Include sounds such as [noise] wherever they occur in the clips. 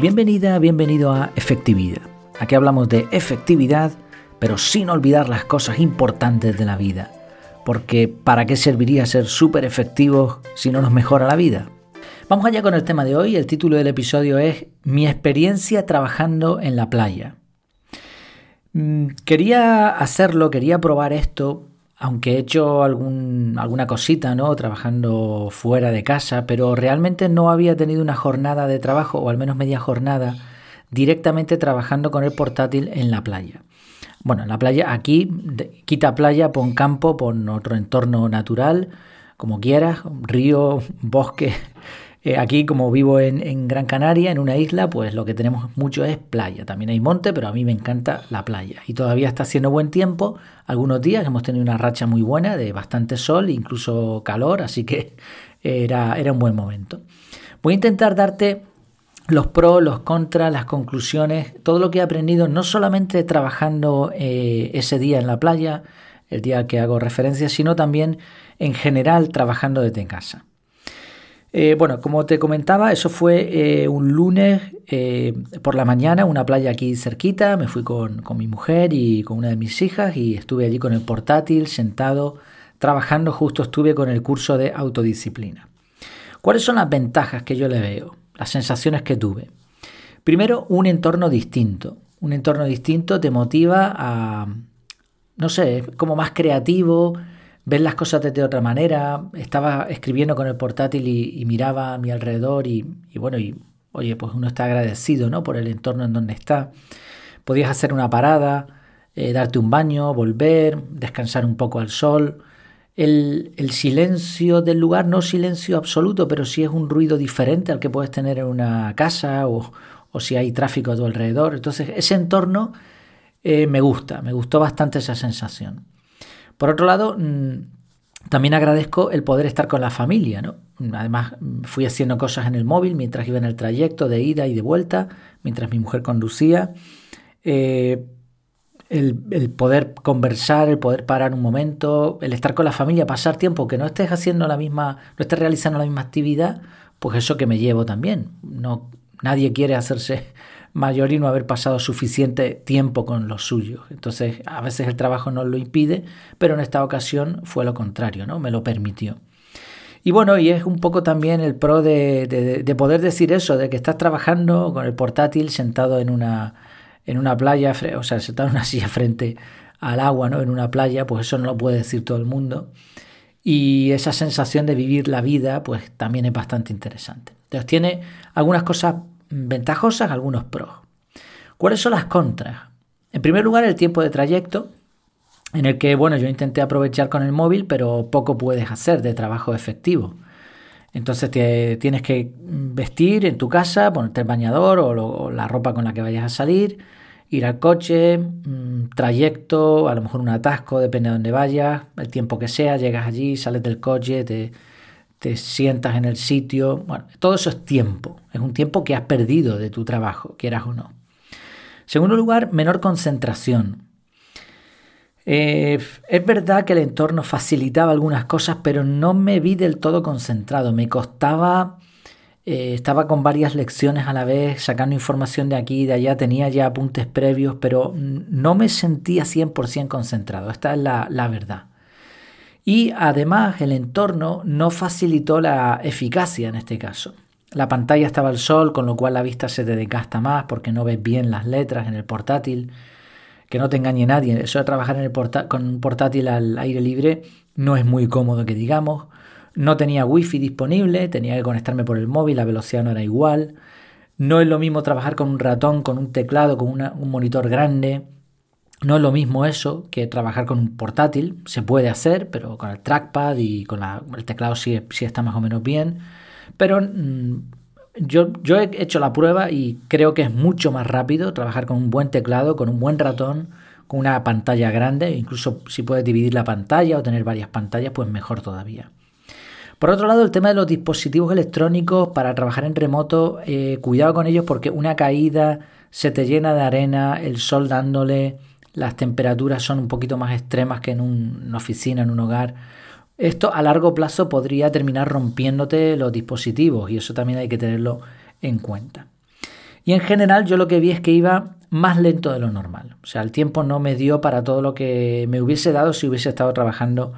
Bienvenida, bienvenido a Efectividad. Aquí hablamos de efectividad, pero sin olvidar las cosas importantes de la vida. Porque ¿para qué serviría ser súper efectivos si no nos mejora la vida? Vamos allá con el tema de hoy. El título del episodio es Mi experiencia trabajando en la playa. Mm, quería hacerlo, quería probar esto aunque he hecho algún, alguna cosita, ¿no? Trabajando fuera de casa, pero realmente no había tenido una jornada de trabajo, o al menos media jornada, directamente trabajando con el portátil en la playa. Bueno, en la playa, aquí, quita playa, pon campo, pon otro entorno natural, como quieras, río, [laughs] bosque, eh, aquí, como vivo en, Gran Canaria, en una isla, pues lo que tenemos mucho es playa. También hay monte, pero a mí me encanta la playa. Y todavía está haciendo buen tiempo. Algunos días hemos tenido una racha muy buena de bastante sol, incluso calor, así que [laughs] era, era un buen momento. Voy a intentar darte los pros, los contras, las conclusiones, todo lo que he aprendido, no solamente trabajando eh, ese día en la playa, el día que hago referencia, sino también en general trabajando desde casa. Eh, bueno, como te comentaba, eso fue eh, un lunes eh, por la mañana, una playa aquí cerquita. Me fui con, con, mi mujer y con una de mis hijas y estuve allí con el portátil, sentado, trabajando. Justo estuve con el curso de autodisciplina. ¿Cuáles son las ventajas que yo le veo? Las sensaciones que tuve. Primero, un entorno distinto. Un entorno distinto te motiva a, no sé, como más creativo, ver las cosas desde otra manera. Estaba escribiendo con el portátil y, miraba a mi alrededor y, bueno, y oye, pues uno está agradecido ¿no? por el entorno en donde está. Podías hacer una parada, eh, darte un baño, volver, descansar un poco al sol. El, el, silencio del lugar, no silencio absoluto, pero sí es un ruido diferente al que puedes tener en una casa o, o si hay tráfico a tu alrededor. Entonces, ese entorno eh, me gusta, me gustó bastante esa sensación. Por otro lado, mm, también agradezco el poder estar con la familia, ¿no? Además, fui haciendo cosas en el móvil mientras iba en el trayecto de ida y de vuelta, mientras mi mujer conducía. Eh, el, poder conversar, el poder parar un momento, el estar con la familia, pasar tiempo, que no estés haciendo la misma, no estés realizando la misma actividad, pues eso que me llevo también. No, nadie quiere hacerse mayor y no haber pasado suficiente tiempo con los suyos. Entonces, a veces el trabajo no lo impide, pero en esta ocasión fue lo contrario, ¿no? Me lo permitió. Y bueno, y es un poco también el pro de, poder decir eso, de que estás trabajando con el portátil sentado en una, en una playa, o sea, sentado en una [laughs] silla frente al agua, ¿no? En una playa, pues eso no lo puede decir todo el mundo. Y esa sensación de vivir la vida, pues también es bastante interesante. Entonces tiene algunas cosas ventajosas, algunos pros. ¿Cuáles son las contras? En primer lugar, el tiempo de trayecto, en el que, bueno, yo intenté aprovechar con el móvil, pero poco puedes hacer de trabajo efectivo. Entonces te, tienes que vestir en tu casa, ponerte el bañador o, la ropa con la que vayas a salir, ir al coche, mm, trayecto, a lo mejor un atasco, depende de dónde vayas, el tiempo que sea, llegas allí, sales del coche, te, te sientas en el sitio. Bueno, todo eso es tiempo. Es un tiempo que has perdido de tu trabajo, quieras o no. Segundo lugar, menor concentración. Eh, es verdad que el entorno facilitaba algunas cosas, pero no me vi del todo concentrado. Me costaba, eh, estaba con varias lecciones a la vez, sacando información de aquí y de allá, tenía ya apuntes previos, pero no me sentía 100% concentrado. Esta es la, la verdad. Y además el entorno no facilitó la eficacia en este caso. La pantalla estaba al sol, con lo cual la vista se te desgasta más porque no ves bien las letras en el portátil. Que no te engañe nadie, eso de trabajar en el con un portátil al aire libre no es muy cómodo que digamos. No tenía wifi disponible, tenía que conectarme por el móvil, la velocidad no era igual. No es lo mismo trabajar con un ratón, con un teclado, con un monitor grande. No es lo mismo eso que trabajar con un portátil, se puede hacer, pero con el trackpad y con el teclado sí, está más o menos bien. Pero mm, yo, he hecho la prueba y creo que es mucho más rápido trabajar con un buen teclado, con un buen ratón, con una pantalla grande, incluso si puedes dividir la pantalla o tener varias pantallas, pues mejor todavía. Por otro lado, el tema de los dispositivos electrónicos para trabajar en remoto, eh, cuidado con ellos porque una caída se te llena de arena, el sol dándole, las temperaturas son un poquito más extremas que en una oficina, en un hogar. Esto a largo plazo podría terminar rompiéndote los dispositivos y eso también hay que tenerlo en cuenta. Y en general yo lo que vi es que iba más lento de lo normal. O sea, el tiempo no me dio para todo lo que me hubiese dado si hubiese estado trabajando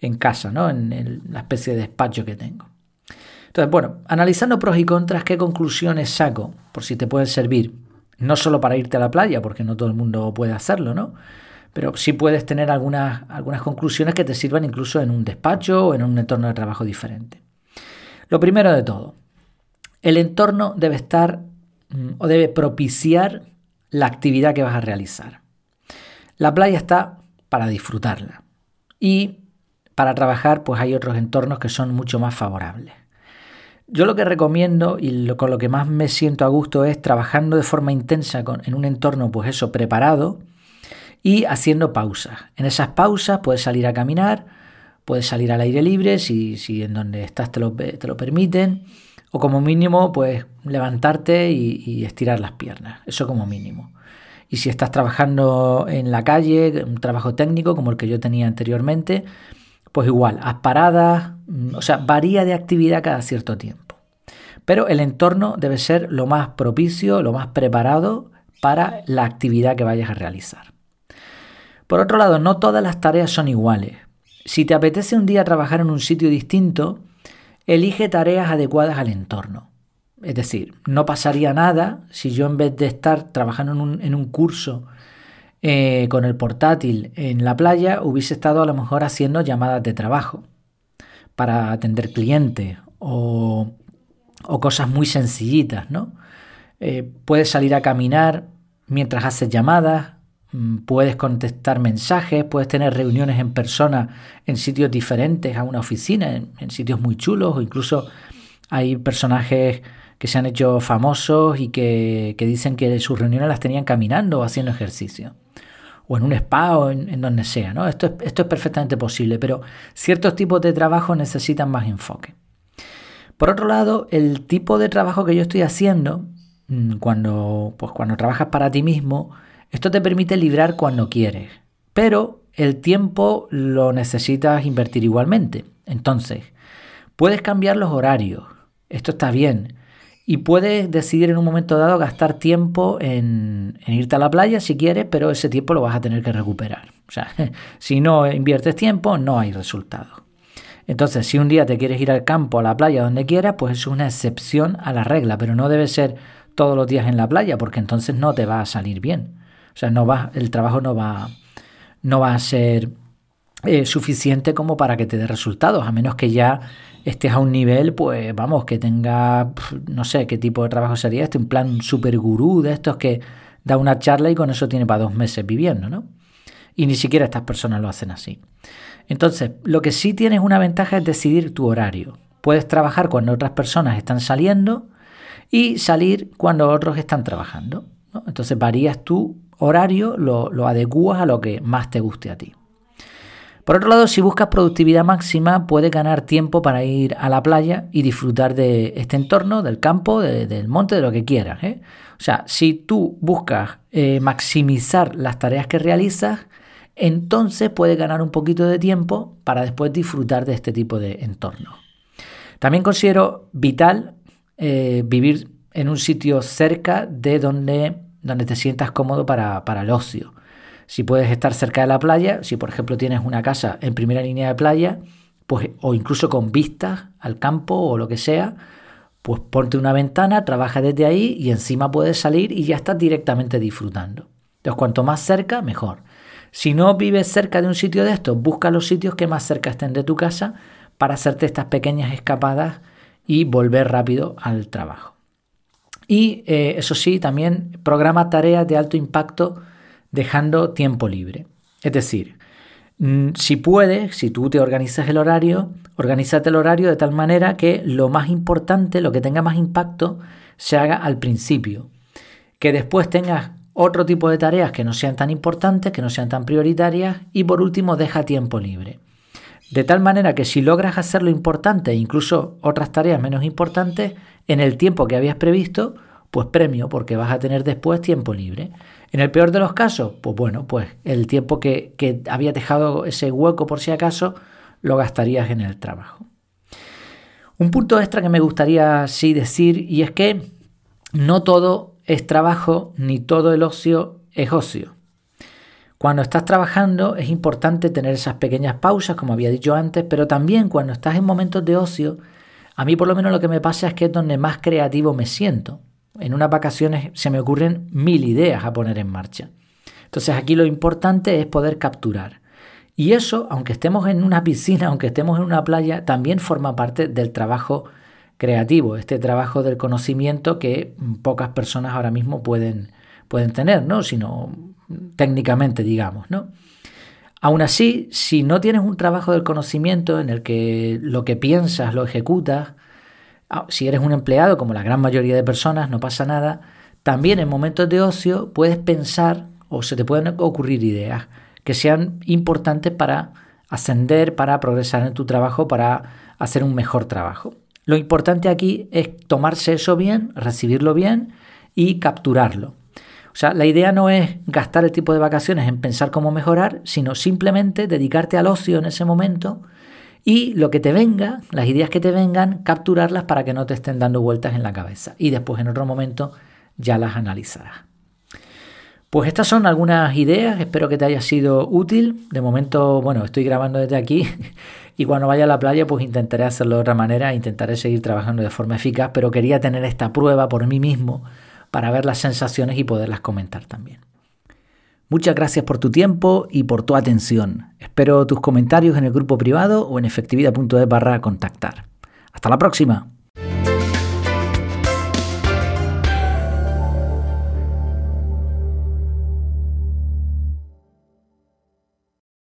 en casa, ¿no? En la especie de despacho que tengo. Entonces, bueno, analizando pros y contras, ¿qué conclusiones saco? Por si te pueden servir. No solo para irte a la playa, porque no todo el mundo puede hacerlo, ¿no? Pero sí puedes tener algunas, algunas conclusiones que te sirvan incluso en un despacho o en un entorno de trabajo diferente. Lo primero de todo, el entorno debe estar mm, o debe propiciar la actividad que vas a realizar. La playa está para disfrutarla y para trabajar pues hay otros entornos que son mucho más favorables. Yo lo que recomiendo y con lo que más me siento a gusto es trabajando de forma intensa en un entorno, pues eso, preparado y haciendo pausas. En esas pausas puedes salir a caminar, puedes salir al aire libre si, si en donde estás te lo, te lo permiten, o como mínimo, pues levantarte y, y estirar las piernas, eso como mínimo. Y si estás trabajando en la calle, un trabajo técnico como el que yo tenía anteriormente, pues igual, haz paradas, o sea, varía de actividad cada cierto tiempo. Pero el entorno debe ser lo más propicio, lo más preparado para la actividad que vayas a realizar. Por otro lado, no todas las tareas son iguales. Si te apetece un día trabajar en un sitio distinto, elige tareas adecuadas al entorno. Es decir, no pasaría nada si yo en vez de estar trabajando en un, en un curso eh, con el portátil en la playa hubiese estado a lo mejor haciendo llamadas de trabajo para atender clientes o, cosas muy sencillitas, ¿no? Eh, puedes salir a caminar mientras haces llamadas, mm, puedes contestar mensajes, puedes tener reuniones en persona en sitios diferentes a una oficina, en, sitios muy chulos o incluso hay personajes que se han hecho famosos y que, que, dicen que sus reuniones las tenían caminando o haciendo ejercicio o en un spa o en, donde sea. ¿no? Esto, es, esto es perfectamente posible, pero ciertos tipos de trabajo necesitan más enfoque. Por otro lado, el tipo de trabajo que yo estoy haciendo, mm, cuando, pues cuando trabajas para ti mismo, esto te permite librar cuando quieres, pero el tiempo lo necesitas invertir igualmente. Entonces, puedes cambiar los horarios, esto está bien, y puedes decidir en un momento dado gastar tiempo en, irte a la playa si quieres, pero ese tiempo lo vas a tener que recuperar. O sea, [laughs] si no inviertes tiempo, no hay resultado. Entonces, si un día te quieres ir al campo, a la playa, donde quieras, pues es una excepción a la regla, pero no debe ser todos los días en la playa, porque entonces no te va a salir bien. O sea, no va, el trabajo no va, no va a ser eh, suficiente como para que te dé resultados, a menos que ya estés a un nivel, pues vamos, que tenga, no sé qué tipo de trabajo sería este, un plan super gurú de estos que da una charla y con eso tiene para dos meses viviendo, ¿no? Y ni siquiera estas personas lo hacen así. Entonces, lo que sí tienes una ventaja es decidir tu horario. Puedes trabajar cuando otras personas están saliendo y salir cuando otros están trabajando. Entonces varías tu horario, lo, lo adecuas a lo que más te guste a ti. Por otro lado, si buscas productividad máxima, puedes ganar tiempo para ir a la playa y disfrutar de este entorno, del campo, del monte, de lo que quieras. ¿eh? O sea, si tú buscas eh, maximizar las tareas que realizas, entonces puedes ganar un poquito de tiempo para después disfrutar de este tipo de entorno. También considero vital eh, vivir en un sitio cerca de donde, donde te sientas cómodo para, para el ocio. Si puedes estar cerca de la playa, si por ejemplo tienes una casa en primera línea de playa, pues, o incluso con vistas al campo o lo que sea, pues ponte una ventana, trabaja desde ahí y encima puedes salir y ya estás directamente disfrutando. Entonces, cuanto más cerca, mejor. Si no vives cerca de un sitio de estos, busca los sitios que más cerca estén de tu casa para hacerte estas pequeñas escapadas y volver rápido al trabajo. Y eh, eso sí, también programa tareas de alto impacto dejando tiempo libre. Es decir, mm, si puedes, si tú te organizas el horario, organízate el horario de tal manera que lo más importante, lo que tenga más impacto, se haga al principio. Que después tengas otro tipo de tareas que no sean tan importantes, que no sean tan prioritarias y por último deja tiempo libre. De tal manera que si logras hacer lo importante e incluso otras tareas menos importantes en el tiempo que habías previsto, pues premio porque vas a tener después tiempo libre. En el peor de los casos, pues bueno, pues el tiempo que, había dejado ese hueco por si acaso, lo gastarías en el trabajo. Un punto extra que me gustaría sí decir, y es que no todo es trabajo ni todo el ocio es ocio. Cuando estás trabajando es importante tener esas pequeñas pausas, como había dicho antes, pero también cuando estás en momentos de ocio, a mí por lo menos lo que me pasa es que es donde más creativo me siento. En unas vacaciones se me ocurren mil ideas a poner en marcha. Entonces aquí lo importante es poder capturar. Y eso, aunque estemos en una piscina, [laughs] aunque estemos en una playa, también forma parte del trabajo creativo, este trabajo del conocimiento que pocas personas ahora mismo pueden, pueden tener, ¿no? Sino técnicamente, digamos, ¿no? Aún así, si no tienes un trabajo del conocimiento en el que lo que piensas lo ejecutas, si eres un empleado, como la gran mayoría de personas, no pasa nada, también en momentos de ocio puedes pensar o se te pueden ocurrir ideas que sean importantes para ascender, para progresar en tu trabajo, para hacer un mejor trabajo. Lo importante aquí es tomarse eso bien, recibirlo bien y capturarlo. O sea, la idea no es gastar el tipo de vacaciones en pensar cómo mejorar, sino simplemente dedicarte al ocio en ese momento y lo que te venga, las ideas que te vengan, capturarlas para que no te estén dando vueltas en la cabeza. Y después en otro momento ya las analizarás. Pues estas son algunas ideas, espero que te haya sido útil. De momento, bueno, estoy grabando desde aquí [laughs] y cuando vaya a la playa pues intentaré hacerlo de otra manera, intentaré seguir trabajando de forma eficaz, pero quería tener esta prueba por mí mismo para ver las sensaciones y poderlas comentar también. Muchas gracias por tu tiempo y por tu atención. Espero tus comentarios en el grupo privado o en efectividad.es barra contactar. Hasta la próxima.